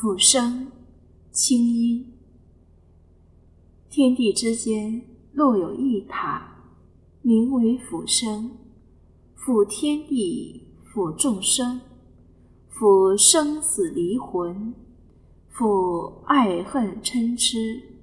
俯生，清音。天地之间若有一塔，名为辅生，辅天地，辅众生，辅生死离魂，辅爱恨嗔痴。